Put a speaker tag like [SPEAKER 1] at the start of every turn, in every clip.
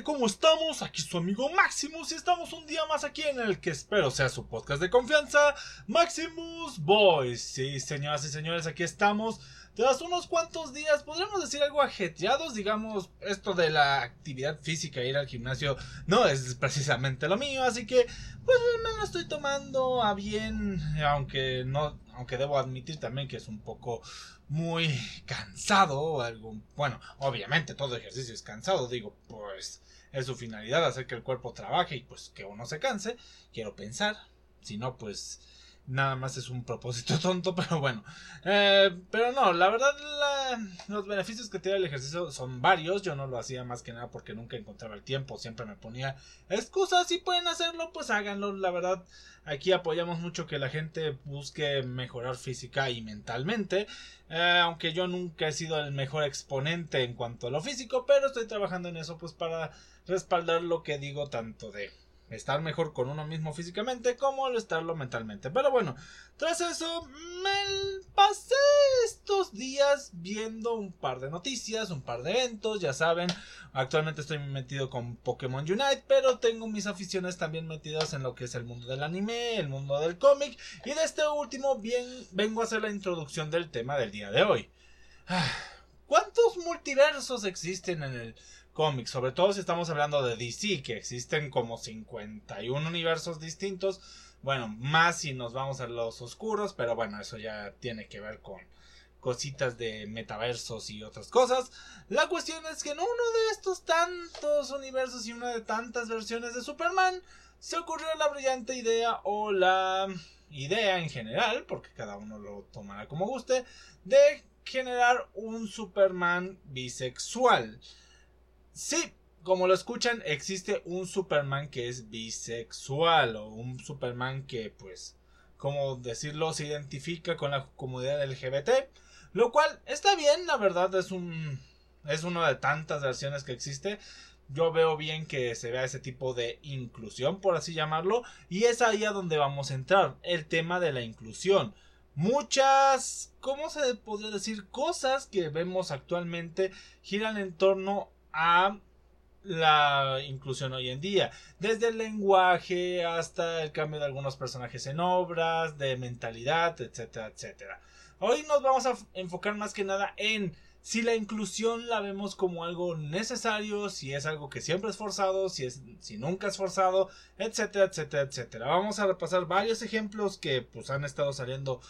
[SPEAKER 1] ¿Cómo estamos? Aquí su amigo Maximus y estamos un día más aquí en el que espero sea su podcast de confianza, Maximus Boys. Sí, señoras y señores, aquí estamos. Tras unos cuantos días, podríamos decir algo ajetreados, digamos, esto de la actividad física, ir al gimnasio, no es precisamente lo mío, así que, pues me lo estoy tomando a bien, aunque no, aunque debo admitir también que es un poco muy cansado, algo, bueno, obviamente todo ejercicio es cansado, digo, pues es su finalidad hacer que el cuerpo trabaje y pues que uno se canse, quiero pensar, si no, pues nada más es un propósito tonto, pero bueno. Eh, pero no, la verdad, los beneficios que tiene el ejercicio son varios. Yo no lo hacía más que nada porque nunca encontraba el tiempo, siempre me ponía excusas. Si pueden hacerlo, pues háganlo. La verdad, aquí apoyamos mucho que la gente busque mejorar física y mentalmente. Eh, aunque yo nunca he sido el mejor exponente en cuanto a lo físico, pero estoy trabajando en eso, pues para respaldar lo que digo tanto de estar mejor con uno mismo físicamente como el estarlo mentalmente. Pero bueno, tras eso me pasé estos días viendo un par de noticias, un par de eventos, ya saben, actualmente estoy metido con Pokémon Unite, pero tengo mis aficiones también metidas en lo que es el mundo del anime, el mundo del cómic y de este último bien vengo a hacer la introducción del tema del día de hoy. Ah, ¿Cuántos multiversos existen en el cómics, sobre todo si estamos hablando de DC, que existen como 51 universos distintos, bueno, más si nos vamos a los oscuros, pero bueno, eso ya tiene que ver con cositas de metaversos y otras cosas. La cuestión es que en uno de estos tantos universos y una de tantas versiones de Superman, se ocurrió la brillante idea o la idea en general, porque cada uno lo tomará como guste, de generar un Superman bisexual. Sí, como lo escuchan, existe un Superman que es bisexual o un Superman que, pues, como decirlo, se identifica con la comunidad LGBT, lo cual está bien, la verdad es un es una de tantas versiones que existe. Yo veo bien que se vea ese tipo de inclusión, por así llamarlo, y es ahí a donde vamos a entrar, el tema de la inclusión. Muchas, ¿cómo se podría decir? Cosas que vemos actualmente giran en torno a la inclusión hoy en día, desde el lenguaje hasta el cambio de algunos personajes en obras, de mentalidad, etcétera, etcétera. Hoy nos vamos a enfocar más que nada en si la inclusión la vemos como algo necesario, si es algo que siempre es forzado, si, es, si nunca es forzado, etcétera, etcétera, etcétera. Vamos a repasar varios ejemplos que pues han estado saliendo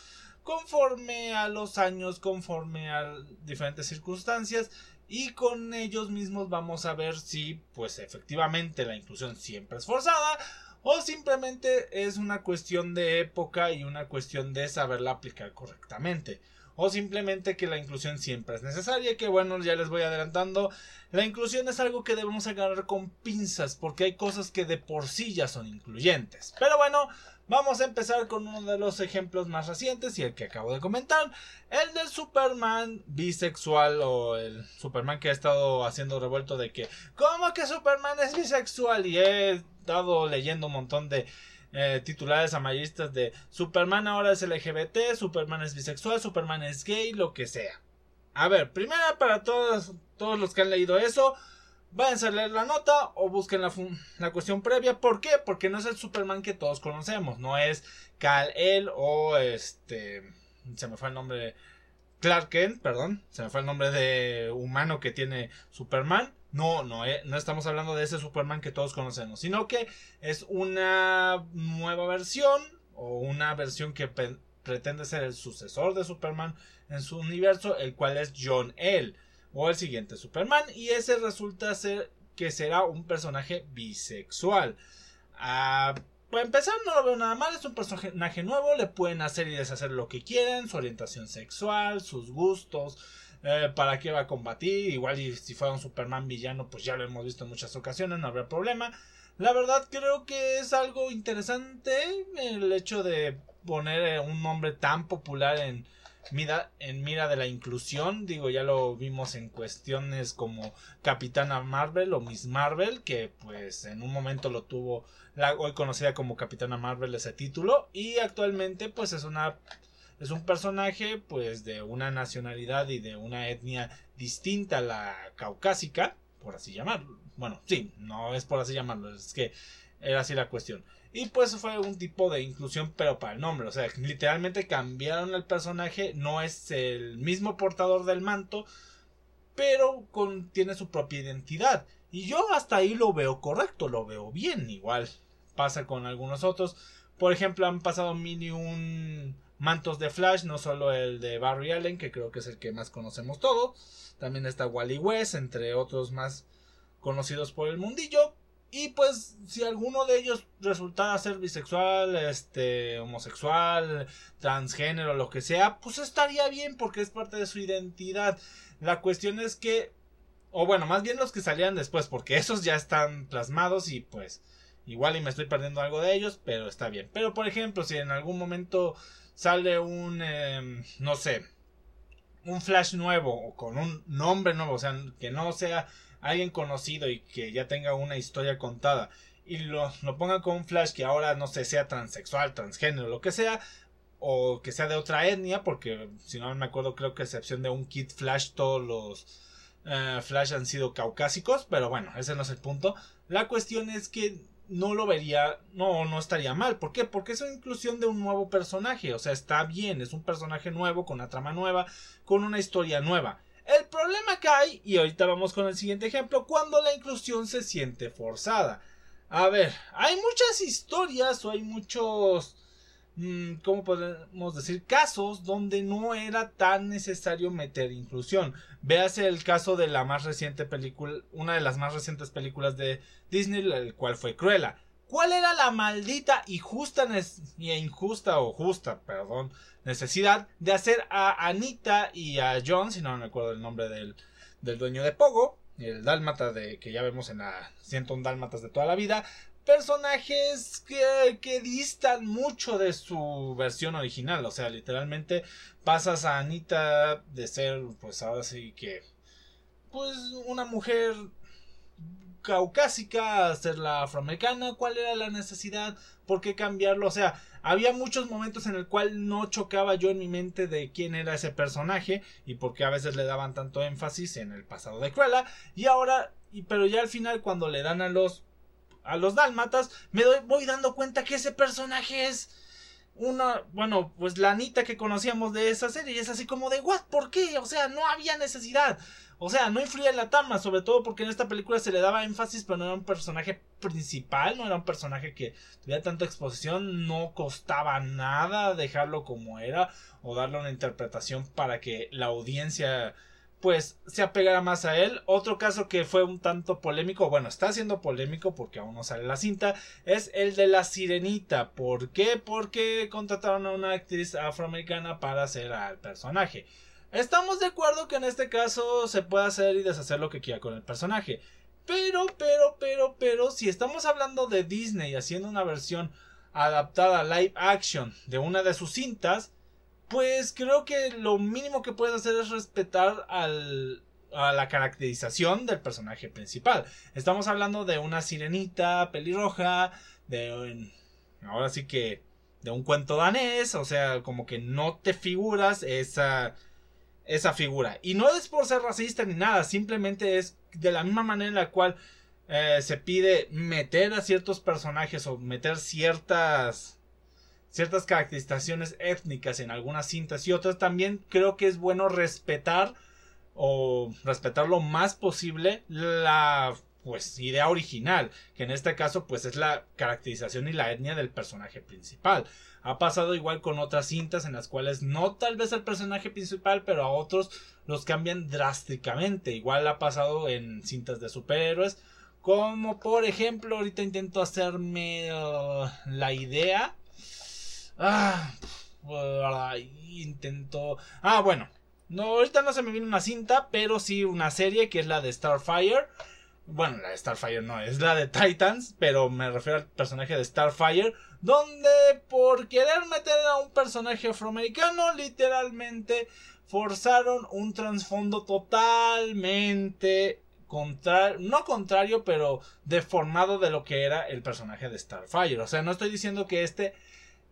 [SPEAKER 1] conforme a los años, conforme a diferentes circunstancias y con ellos mismos vamos a ver si pues efectivamente la inclusión siempre es forzada o simplemente es una cuestión de época y una cuestión de saberla aplicar correctamente o simplemente que la inclusión siempre es necesaria que bueno ya les voy adelantando. La inclusión es algo que debemos agarrar con pinzas porque hay cosas que de por sí ya son incluyentes. Pero bueno Vamos a empezar con uno de los ejemplos más recientes y el que acabo de comentar, el del Superman bisexual o el Superman que ha estado haciendo revuelto de que, ¿cómo que Superman es bisexual? Y he estado leyendo un montón de eh, titulares amarillistas de Superman ahora es LGBT, Superman es bisexual, Superman es gay, lo que sea. A ver, primero para todos, todos los que han leído eso, Váyanse a leer la nota o busquen la, la, cuestión previa. ¿Por qué? Porque no es el Superman que todos conocemos. No es Kal-El o este. Se me fue el nombre. Clark Kent, perdón. Se me fue el nombre de humano que tiene Superman. No, no, eh, no estamos hablando de ese Superman que todos conocemos. Sino que es una nueva versión. O una versión que pretende ser el sucesor de Superman en su universo. El cual es John L o el siguiente Superman y ese resulta ser que será un personaje bisexual. Ah, para empezar no lo veo nada mal, es un personaje nuevo, le pueden hacer y deshacer lo que quieren, su orientación sexual, sus gustos, eh, para qué va a combatir, igual y si fuera un Superman villano pues ya lo hemos visto en muchas ocasiones, no habrá problema. La verdad creo que es algo interesante el hecho de poner eh, un nombre tan popular en, mira, en mira de la inclusión. Digo, ya lo vimos en cuestiones como Capitana Marvel o Miss Marvel, que pues en un momento lo tuvo la hoy conocida como Capitana Marvel ese título y actualmente pues es una es un personaje pues de una nacionalidad y de una etnia distinta a la caucásica por así llamarlo. Bueno, sí, no es por así llamarlo, es que era así la cuestión. Y pues fue un tipo de inclusión, pero para el nombre. O sea, literalmente cambiaron el personaje. No es el mismo portador del manto. Pero tiene su propia identidad. Y yo hasta ahí lo veo correcto, lo veo bien. Igual pasa con algunos otros. Por ejemplo, han pasado mil y un mantos de Flash, no solo el de Barry Allen, que creo que es el que más conocemos todos. También está Wally West, entre otros más conocidos por el mundillo. Y pues si alguno de ellos resultara ser bisexual, este, homosexual, transgénero, lo que sea, pues estaría bien porque es parte de su identidad. La cuestión es que, o bueno, más bien los que salían después, porque esos ya están plasmados y pues igual y me estoy perdiendo algo de ellos, pero está bien. Pero por ejemplo, si en algún momento sale un, em, no sé, un flash nuevo o con un nombre nuevo, o sea, que no sea alguien conocido y que ya tenga una historia contada y lo, lo pongan con un Flash que ahora no sé, sea transexual, transgénero, lo que sea, o que sea de otra etnia, porque si no me acuerdo, creo que a excepción de un Kid Flash, todos los eh, Flash han sido caucásicos, pero bueno, ese no es el punto. La cuestión es que no lo vería, no, no estaría mal. ¿Por qué? Porque es una inclusión de un nuevo personaje, o sea, está bien, es un personaje nuevo, con una trama nueva, con una historia nueva. El problema cae, y ahorita vamos con el siguiente ejemplo, cuando la inclusión se siente forzada. A ver, hay muchas historias o hay muchos, mm, ¿cómo podemos decir? Casos donde no era tan necesario meter inclusión. Véase el caso de la más reciente película, una de las más recientes películas de Disney, el cual fue Cruella. ¿Cuál era la maldita y justa injusta o justa, perdón, necesidad de hacer a Anita y a John, si no me acuerdo el nombre del, del dueño de Pogo, el dálmata de que ya vemos en la 101 dálmatas de toda la vida, personajes que, que, distan mucho de su versión original. O sea, literalmente pasas a Anita de ser, pues ahora sí que, pues una mujer caucásica ser la afroamericana, cuál era la necesidad, por qué cambiarlo, o sea, había muchos momentos en el cual no chocaba yo en mi mente de quién era ese personaje y por qué a veces le daban tanto énfasis en el pasado de Cruella. Y ahora, y, pero ya al final cuando le dan a los a los dálmatas me voy dando cuenta que ese personaje es una, bueno, pues la Anita que conocíamos de esa serie y es así como de, ¿what? ¿Por qué? O sea, no había necesidad. O sea, no influía en la trama, sobre todo porque en esta película se le daba énfasis, pero no era un personaje principal, no era un personaje que tuviera tanta exposición, no costaba nada dejarlo como era o darle una interpretación para que la audiencia pues se apegara más a él. Otro caso que fue un tanto polémico, bueno, está siendo polémico porque aún no sale la cinta, es el de la sirenita. ¿Por qué? Porque contrataron a una actriz afroamericana para hacer al personaje. Estamos de acuerdo que en este caso se puede hacer y deshacer lo que quiera con el personaje. Pero, pero, pero, pero, si estamos hablando de Disney haciendo una versión adaptada live action de una de sus cintas, pues creo que lo mínimo que puedes hacer es respetar al, a la caracterización del personaje principal. Estamos hablando de una sirenita pelirroja, de ahora sí que de un cuento danés, o sea, como que no te figuras esa esa figura. Y no es por ser racista ni nada, simplemente es de la misma manera en la cual eh, se pide meter a ciertos personajes o meter ciertas ciertas caracterizaciones étnicas en algunas cintas y otras también creo que es bueno respetar o respetar lo más posible la pues idea original, que en este caso pues es la caracterización y la etnia del personaje principal. Ha pasado igual con otras cintas en las cuales no tal vez el personaje principal, pero a otros los cambian drásticamente. Igual ha pasado en cintas de superhéroes, como por ejemplo, ahorita intento hacerme uh, la idea. Ah, intento. Ah, bueno. No, ahorita no se me viene una cinta, pero sí una serie que es la de Starfire bueno, la de Starfire no, es la de Titans, pero me refiero al personaje de Starfire, donde por querer meter a un personaje afroamericano, literalmente forzaron un trasfondo totalmente contrario, no contrario, pero deformado de lo que era el personaje de Starfire. O sea, no estoy diciendo que este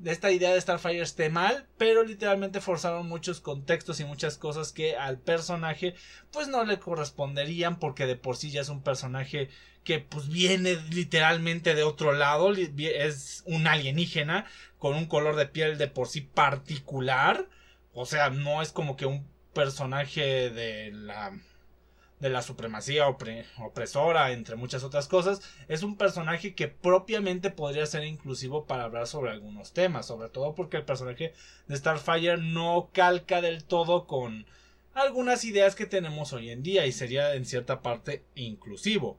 [SPEAKER 1] esta idea de Starfire esté mal, pero literalmente forzaron muchos contextos y muchas cosas que al personaje pues no le corresponderían porque de por sí ya es un personaje que pues viene literalmente de otro lado, es un alienígena con un color de piel de por sí particular, o sea, no es como que un personaje de la de la supremacía opresora, entre muchas otras cosas, es un personaje que propiamente podría ser inclusivo para hablar sobre algunos temas, sobre todo porque el personaje de Starfire no calca del todo con algunas ideas que tenemos hoy en día y sería en cierta parte inclusivo.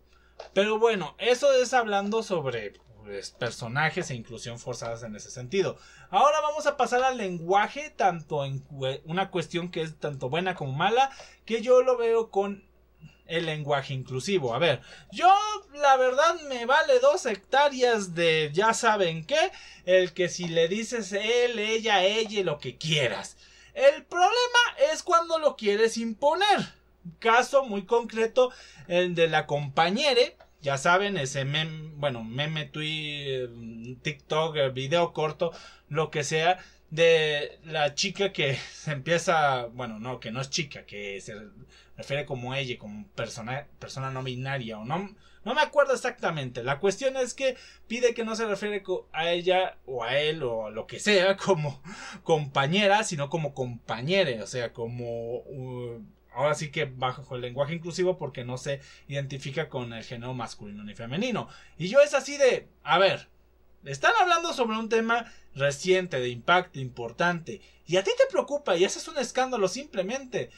[SPEAKER 1] Pero bueno, eso es hablando sobre pues, personajes e inclusión forzadas en ese sentido. Ahora vamos a pasar al lenguaje, tanto en una cuestión que es tanto buena como mala, que yo lo veo con el lenguaje inclusivo. A ver, yo la verdad me vale dos hectáreas de ya saben qué, el que si le dices él, ella, ella, lo que quieras. El problema es cuando lo quieres imponer. Caso muy concreto, el de la compañere. Ya saben, ese meme, bueno, meme, tweet, TikTok, video corto, lo que sea, de la chica que se empieza, bueno, no, que no es chica, que se refiere como ella, como persona, persona no binaria o no, no me acuerdo exactamente. La cuestión es que pide que no se refiere a ella o a él o a lo que sea como compañera, sino como compañere, o sea, como... Uh, ahora sí que bajo el lenguaje inclusivo porque no se identifica con el género masculino ni femenino. Y yo es así de, a ver, están hablando sobre un tema reciente, de impacto importante, y a ti te preocupa y es un escándalo simplemente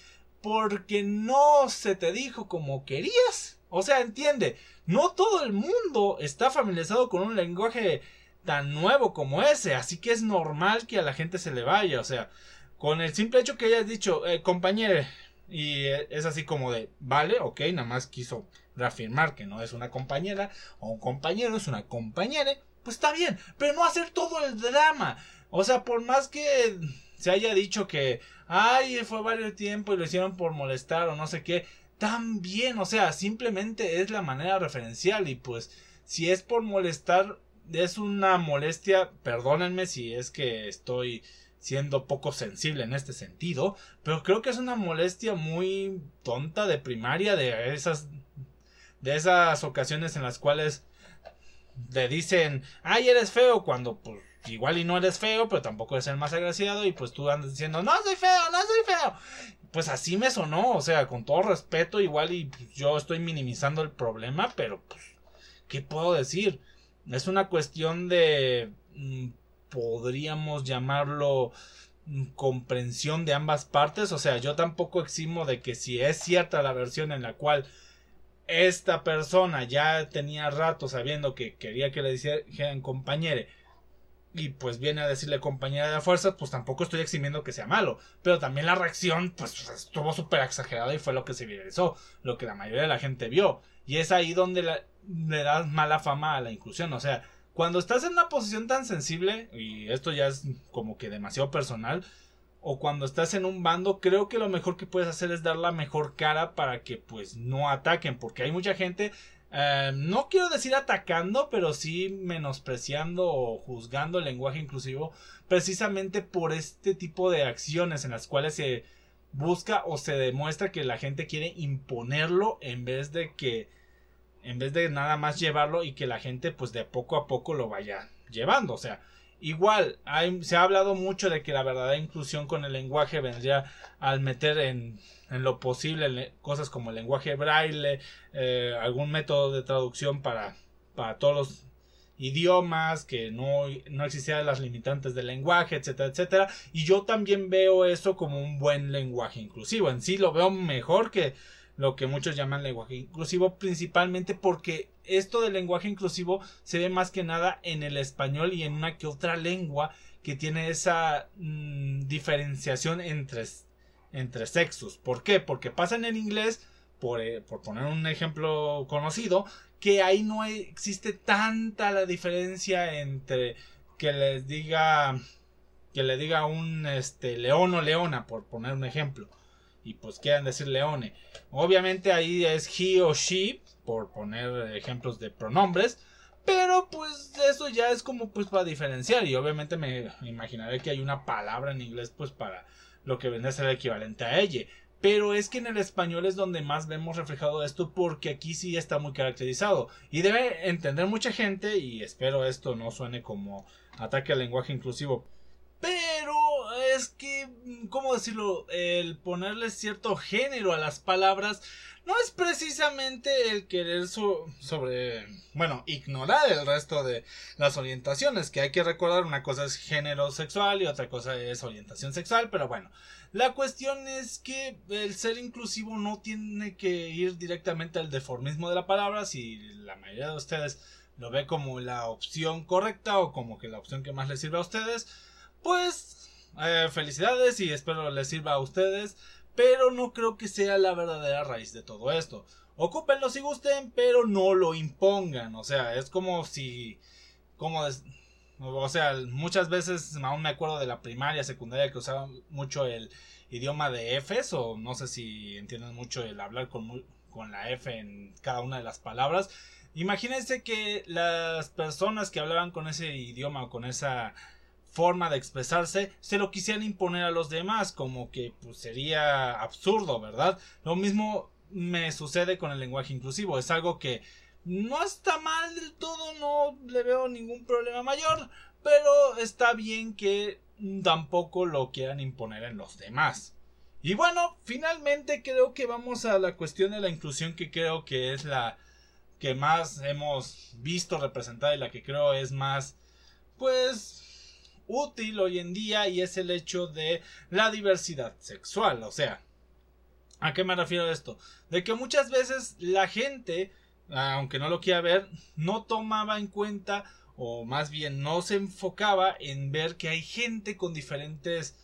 [SPEAKER 1] porque no se te dijo como querías. O sea, entiende, no todo el mundo está familiarizado con un lenguaje tan nuevo como ese, así que es normal que a la gente se le vaya, o sea, con el simple hecho que hayas dicho, eh, compañero, y es así como de, vale, ok, nada más quiso reafirmar que no es una compañera o un compañero, es una compañera, pues está bien, pero no hacer todo el drama. O sea, por más que se haya dicho que, ay, fue varios tiempo y lo hicieron por molestar o no sé qué, también, o sea, simplemente es la manera referencial y pues si es por molestar, es una molestia, perdónenme si es que estoy siendo poco sensible en este sentido, pero creo que es una molestia muy tonta de primaria de esas de esas ocasiones en las cuales le dicen, ay, eres feo, cuando pues igual y no eres feo, pero tampoco eres el más agraciado y pues tú andas diciendo, no soy feo, no soy feo. Pues así me sonó, o sea, con todo respeto, igual y pues, yo estoy minimizando el problema, pero pues, ¿qué puedo decir? Es una cuestión de, mm, podríamos llamarlo mm, comprensión de ambas partes, o sea, yo tampoco eximo de que si es cierta la versión en la cual esta persona ya tenía rato sabiendo que quería que le dijeran compañere y pues viene a decirle compañera de fuerzas, pues tampoco estoy eximiendo que sea malo. Pero también la reacción, pues estuvo súper exagerada y fue lo que se viralizó, lo que la mayoría de la gente vio. Y es ahí donde le das mala fama a la inclusión. O sea, cuando estás en una posición tan sensible, y esto ya es como que demasiado personal, o cuando estás en un bando, creo que lo mejor que puedes hacer es dar la mejor cara para que pues no ataquen, porque hay mucha gente, eh, no quiero decir atacando, pero sí menospreciando o juzgando el lenguaje inclusivo, precisamente por este tipo de acciones en las cuales se busca o se demuestra que la gente quiere imponerlo en vez de que en vez de nada más llevarlo y que la gente pues de poco a poco lo vaya llevando, o sea, Igual, se ha hablado mucho de que la verdadera inclusión con el lenguaje vendría al meter en, en lo posible cosas como el lenguaje braille, eh, algún método de traducción para, para todos los idiomas, que no, no existieran las limitantes del lenguaje, etcétera, etcétera. Y yo también veo eso como un buen lenguaje inclusivo. En sí lo veo mejor que lo que muchos llaman lenguaje inclusivo, principalmente porque esto del lenguaje inclusivo se ve más que nada en el español y en una que otra lengua que tiene esa mm, diferenciación entre, entre sexos. ¿Por qué? Porque pasa en el inglés, por, eh, por poner un ejemplo conocido, que ahí no existe tanta la diferencia entre que les diga que le diga un este león o leona por poner un ejemplo y pues quieran decir leone. Obviamente ahí es he o she, por poner ejemplos de pronombres, Pero pues eso ya es como pues para diferenciar y obviamente me imaginaré que hay una palabra en inglés pues para lo que viene a ser el equivalente a ella. Pero es que en el español es donde más vemos reflejado esto porque aquí sí está muy caracterizado. Y debe entender mucha gente, y espero esto no suene como ataque al lenguaje inclusivo. Pero es que, ¿cómo decirlo? El ponerle cierto género a las palabras no es precisamente el querer sobre, bueno, ignorar el resto de las orientaciones, que hay que recordar, una cosa es género sexual y otra cosa es orientación sexual, pero bueno, la cuestión es que el ser inclusivo no tiene que ir directamente al deformismo de la palabra, si la mayoría de ustedes lo ve como la opción correcta o como que la opción que más les sirve a ustedes, pues eh, felicidades y espero les sirva a ustedes pero no creo que sea la verdadera raíz de todo esto. Ocúpenlo si gusten, pero no lo impongan. O sea, es como si. Como. o sea, muchas veces aún me acuerdo de la primaria, secundaria que usaban mucho el idioma de Fs, o no sé si entienden mucho el hablar con, con la F en cada una de las palabras. Imagínense que las personas que hablaban con ese idioma o con esa forma de expresarse se lo quisieran imponer a los demás, como que pues, sería absurdo, ¿verdad? Lo mismo me sucede con el lenguaje inclusivo, es algo que no está mal del todo, no le veo ningún problema mayor, pero está bien que tampoco lo quieran imponer en los demás. Y bueno, finalmente creo que vamos a la cuestión de la inclusión que creo que es la que más hemos visto representada y la que creo es más pues útil hoy en día y es el hecho de la diversidad sexual. O sea, ¿a qué me refiero esto? De que muchas veces la gente, aunque no lo quiera ver, no tomaba en cuenta o más bien no se enfocaba en ver que hay gente con diferentes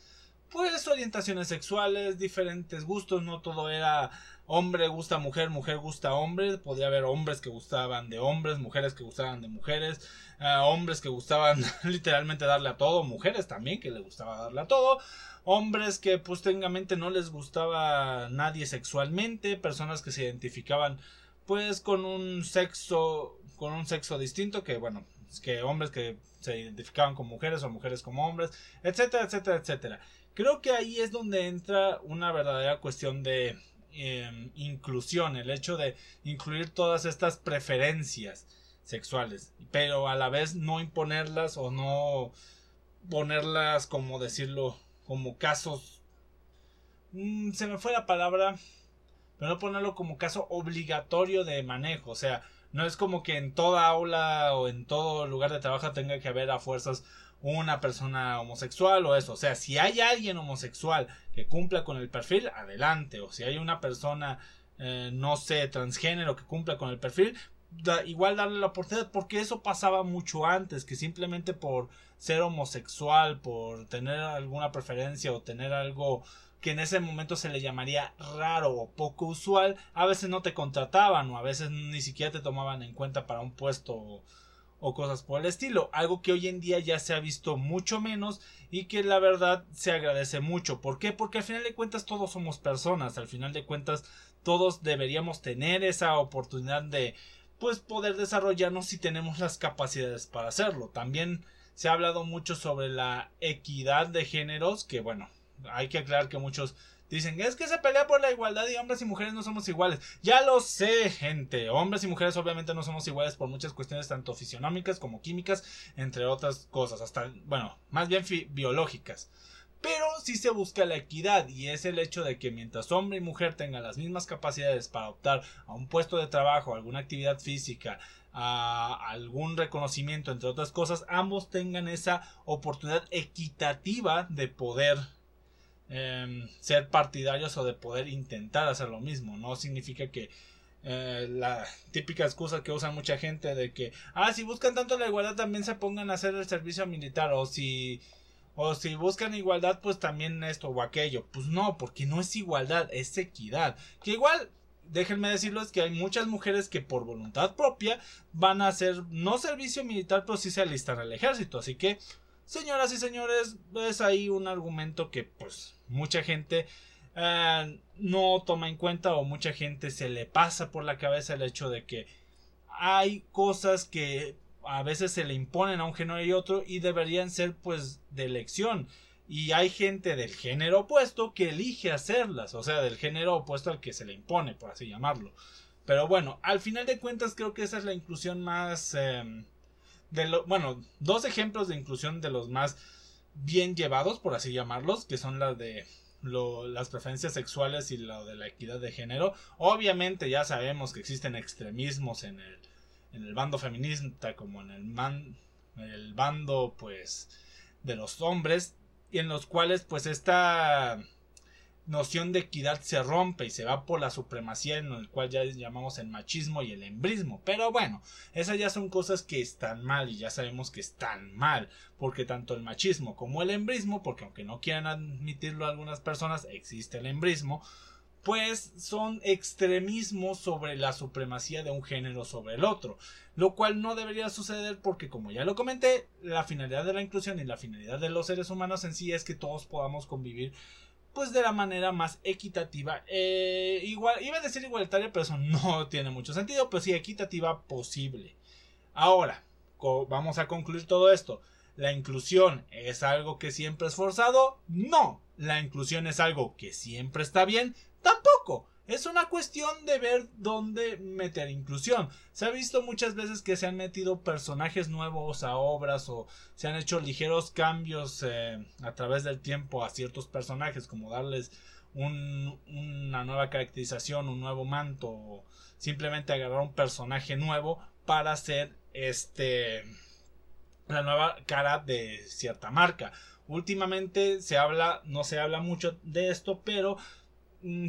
[SPEAKER 1] pues orientaciones sexuales, diferentes gustos, no todo era hombre gusta mujer, mujer gusta hombre, podía haber hombres que gustaban de hombres, mujeres que gustaban de mujeres, eh, hombres que gustaban literalmente darle a todo, mujeres también que le gustaba darle a todo, hombres que pues técnicamente no les gustaba nadie sexualmente, personas que se identificaban pues con un sexo con un sexo distinto que bueno, que hombres que se identificaban con mujeres o mujeres como hombres, etcétera, etcétera, etcétera. Creo que ahí es donde entra una verdadera cuestión de Em, inclusión, el hecho de incluir todas estas preferencias sexuales, pero a la vez no imponerlas o no ponerlas, como decirlo, como casos. Mm, se me fue la palabra, pero no ponerlo como caso obligatorio de manejo, o sea, no es como que en toda aula o en todo lugar de trabajo tenga que haber a fuerzas una persona homosexual o eso. O sea, si hay alguien homosexual que cumpla con el perfil, adelante. O si hay una persona, eh, no sé, transgénero que cumpla con el perfil, igual darle la oportunidad porque eso pasaba mucho antes, que simplemente por ser homosexual, por tener alguna preferencia o tener algo que en ese momento se le llamaría raro o poco usual, a veces no te contrataban o a veces ni siquiera te tomaban en cuenta para un puesto o cosas por el estilo, algo que hoy en día ya se ha visto mucho menos y que la verdad se agradece mucho. ¿Por qué? Porque al final de cuentas todos somos personas, al final de cuentas todos deberíamos tener esa oportunidad de pues poder desarrollarnos si tenemos las capacidades para hacerlo. También se ha hablado mucho sobre la equidad de géneros, que bueno, hay que aclarar que muchos Dicen, es que se pelea por la igualdad y hombres y mujeres no somos iguales. Ya lo sé, gente. Hombres y mujeres obviamente no somos iguales por muchas cuestiones tanto fisionómicas como químicas, entre otras cosas, hasta, bueno, más bien biológicas. Pero sí se busca la equidad y es el hecho de que mientras hombre y mujer tengan las mismas capacidades para optar a un puesto de trabajo, a alguna actividad física, a algún reconocimiento, entre otras cosas, ambos tengan esa oportunidad equitativa de poder Em, ser partidarios o de poder intentar hacer lo mismo. No significa que eh, la típica excusa que usa mucha gente de que, ah, si buscan tanto la igualdad también se pongan a hacer el servicio militar o si o si buscan igualdad pues también esto o aquello. Pues no, porque no es igualdad, es equidad. Que igual déjenme decirles que hay muchas mujeres que por voluntad propia van a hacer no servicio militar, pero sí se alistan al ejército. Así que Señoras y señores, es ahí un argumento que pues mucha gente eh, no toma en cuenta o mucha gente se le pasa por la cabeza el hecho de que hay cosas que a veces se le imponen a un género y otro y deberían ser pues de elección. Y hay gente del género opuesto que elige hacerlas, o sea, del género opuesto al que se le impone, por así llamarlo. Pero bueno, al final de cuentas creo que esa es la inclusión más... Em, de lo, bueno, dos ejemplos de inclusión de los más bien llevados, por así llamarlos, que son las de las preferencias sexuales y lo de la equidad de género. Obviamente ya sabemos que existen extremismos en el, en el bando feminista como en el, el bando pues de los hombres y en los cuales pues esta noción de equidad se rompe y se va por la supremacía en el cual ya llamamos el machismo y el embrismo. Pero bueno, esas ya son cosas que están mal y ya sabemos que están mal, porque tanto el machismo como el embrismo, porque aunque no quieran admitirlo algunas personas, existe el embrismo, pues son extremismos sobre la supremacía de un género sobre el otro, lo cual no debería suceder porque como ya lo comenté, la finalidad de la inclusión y la finalidad de los seres humanos en sí es que todos podamos convivir pues de la manera más equitativa. Eh, igual, iba a decir igualitaria, pero eso no tiene mucho sentido, pero sí equitativa posible. Ahora, vamos a concluir todo esto. ¿La inclusión es algo que siempre es forzado? No. ¿La inclusión es algo que siempre está bien? Tampoco. Es una cuestión de ver dónde meter inclusión. Se ha visto muchas veces que se han metido personajes nuevos a obras o se han hecho ligeros cambios eh, a través del tiempo a ciertos personajes, como darles una nueva caracterización, un nuevo manto, o simplemente agarrar un personaje nuevo para hacer este la nueva cara de cierta marca. Últimamente se habla, no se habla mucho de esto, pero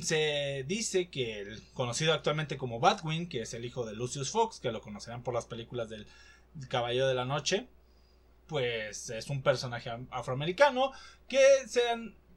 [SPEAKER 1] se dice que el conocido actualmente como Batwing, que es el hijo de Lucius Fox, que lo conocerán por las películas del Caballero de la Noche, pues es un personaje afroamericano que se,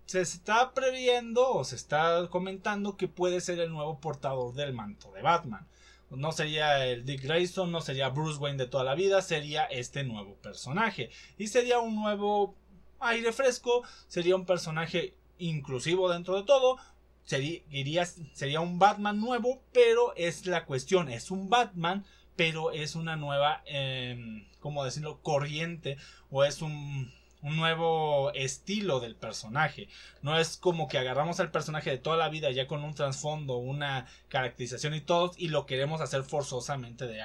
[SPEAKER 1] se está previendo o se está comentando que puede ser el nuevo portador del manto de Batman. No sería el Dick Grayson, no sería Bruce Wayne de toda la vida, sería este nuevo personaje. Y sería un nuevo aire fresco, sería un personaje inclusivo dentro de todo, sería, sería un Batman nuevo, pero es la cuestión, es un Batman, pero es una nueva, eh, ¿cómo decirlo?, corriente o es un, un nuevo estilo del personaje. No es como que agarramos al personaje de toda la vida ya con un trasfondo, una caracterización y todo, y lo queremos hacer forzosamente de,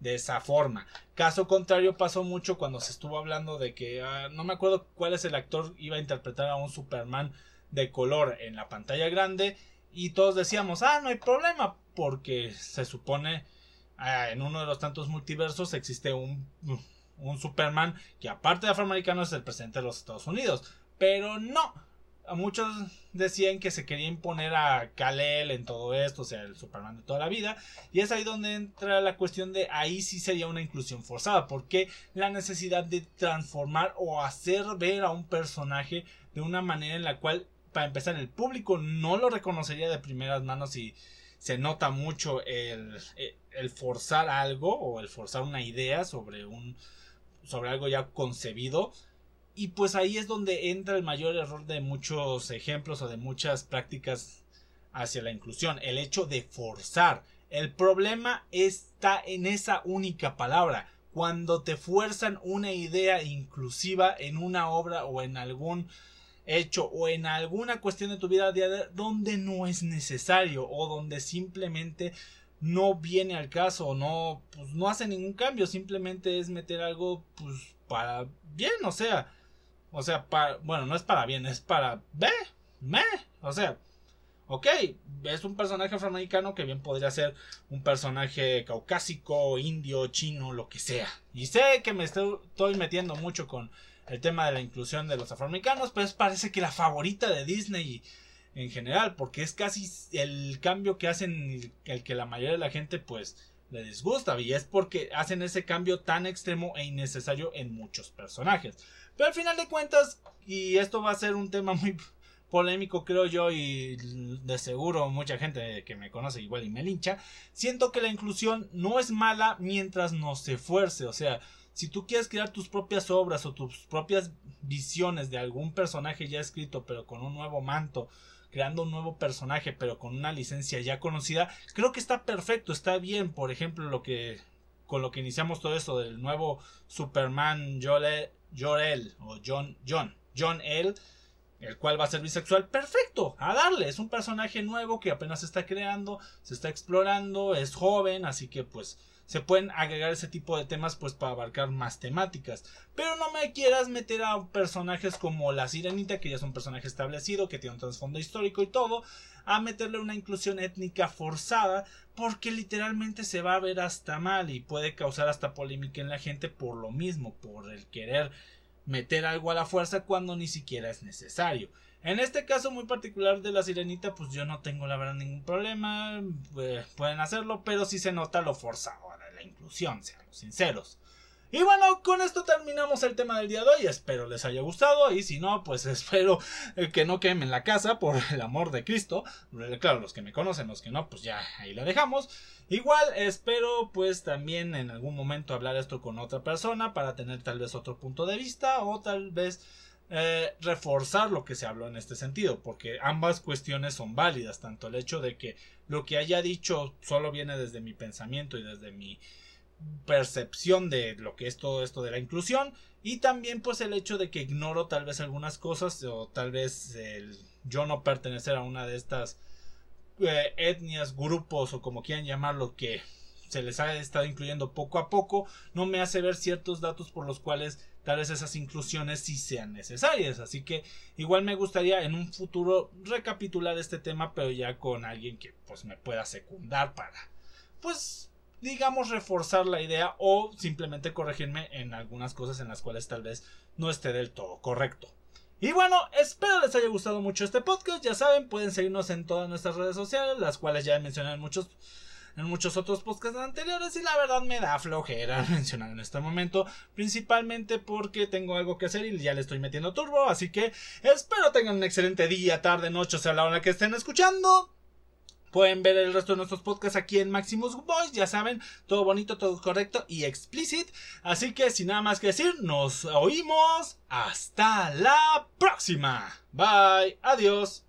[SPEAKER 1] de esa forma. Caso contrario pasó mucho cuando se estuvo hablando de que ah, no me acuerdo cuál es el actor iba a interpretar a un Superman de color en la pantalla grande y todos decíamos, ah, no hay problema, porque se supone ah, en uno de los tantos multiversos existe un, un Superman que aparte de afroamericano es el presidente de los Estados Unidos, pero no. Muchos decían que se quería imponer a Kal-El en todo esto, o sea, el Superman de toda la vida. Y es ahí donde entra la cuestión de ahí sí sería una inclusión forzada. Porque la necesidad de transformar o hacer ver a un personaje de una manera en la cual para empezar, el público no lo reconocería de primeras manos y se nota mucho el, el, forzar algo o el forzar una idea sobre un sobre algo ya concebido. Y pues ahí es donde entra el mayor error de muchos ejemplos o de muchas prácticas hacia la inclusión el hecho de forzar. El problema está en esa única palabra. Cuando te fuerzan una idea inclusiva en una obra o en algún hecho o en alguna cuestión de tu vida diaria donde no es necesario o donde simplemente no viene al caso no pues no hace ningún cambio simplemente es meter algo pues para bien o sea o sea para bueno no es para bien es para ve me o sea ok es un personaje afroamericano que bien podría ser un personaje caucásico indio chino lo que sea y sé que me estoy metiendo mucho con el tema de la inclusión de los afroamericanos, pues parece que la favorita de Disney en general, porque es casi el cambio que hacen el que la mayoría de la gente pues le disgusta y es porque hacen ese cambio tan extremo e innecesario en muchos personajes. Pero al final de cuentas, y esto va a ser un tema muy polémico creo yo y de seguro mucha gente que me conoce igual y me lincha, siento que la inclusión no es mala mientras no se fuerce, o sea, si tú quieres crear tus propias obras o tus propias visiones de algún personaje ya escrito pero con un nuevo manto, creando un nuevo personaje pero con una licencia ya conocida, creo que está perfecto, está bien, por ejemplo, lo que con lo que iniciamos todo esto del nuevo Superman Jor-El o John John John L el cual va a ser bisexual, perfecto, a darle, es un personaje nuevo que apenas se está creando, se está explorando, es joven, así que pues se pueden agregar ese tipo de temas pues para abarcar más temáticas. Pero no me quieras meter a personajes como la sirenita, que ya es un personaje establecido, que tiene un trasfondo histórico y todo, a meterle una inclusión étnica forzada, porque literalmente se va a ver hasta mal y puede causar hasta polémica en la gente por lo mismo, por el querer meter algo a la fuerza cuando ni siquiera es necesario. En este caso muy particular de la sirenita, pues yo no tengo la verdad ningún problema, eh, pueden hacerlo, pero sí se nota lo forzado inclusión, seamos sinceros. Y bueno, con esto terminamos el tema del día de hoy. Espero les haya gustado. Y si no, pues espero eh, que no quemen la casa por el amor de Cristo. Claro, los que me conocen, los que no, pues ya ahí la dejamos. Igual espero pues también en algún momento hablar esto con otra persona para tener tal vez otro punto de vista o tal vez eh, reforzar lo que se habló en este sentido, porque ambas cuestiones son válidas, tanto el hecho de que lo que haya dicho solo viene desde mi pensamiento y desde mi percepción de lo que es todo esto de la inclusión y también pues el hecho de que ignoro tal vez algunas cosas o tal vez el yo no pertenecer a una de estas eh, etnias, grupos o como quieran llamarlo que se les ha estado incluyendo poco a poco no me hace ver ciertos datos por los cuales tal vez esas inclusiones sí sean necesarias. Así que igual me gustaría en un futuro recapitular este tema, pero ya con alguien que pues me pueda secundar para pues digamos reforzar la idea o simplemente corregirme en algunas cosas en las cuales tal vez no esté del todo correcto. Y bueno, espero les haya gustado mucho este podcast. Ya saben, pueden seguirnos en todas nuestras redes sociales, las cuales ya mencioné en muchos en muchos otros podcasts anteriores y la verdad me da flojera mencionar en este momento, principalmente porque tengo algo que hacer y ya le estoy metiendo turbo, así que espero tengan un excelente día, tarde, noche, o sea la hora que estén escuchando. Pueden ver el resto de nuestros podcasts aquí en Maximus Voice, ya saben, todo bonito, todo correcto y explicit. Así que sin nada más que decir, nos oímos. Hasta la próxima. Bye. Adiós.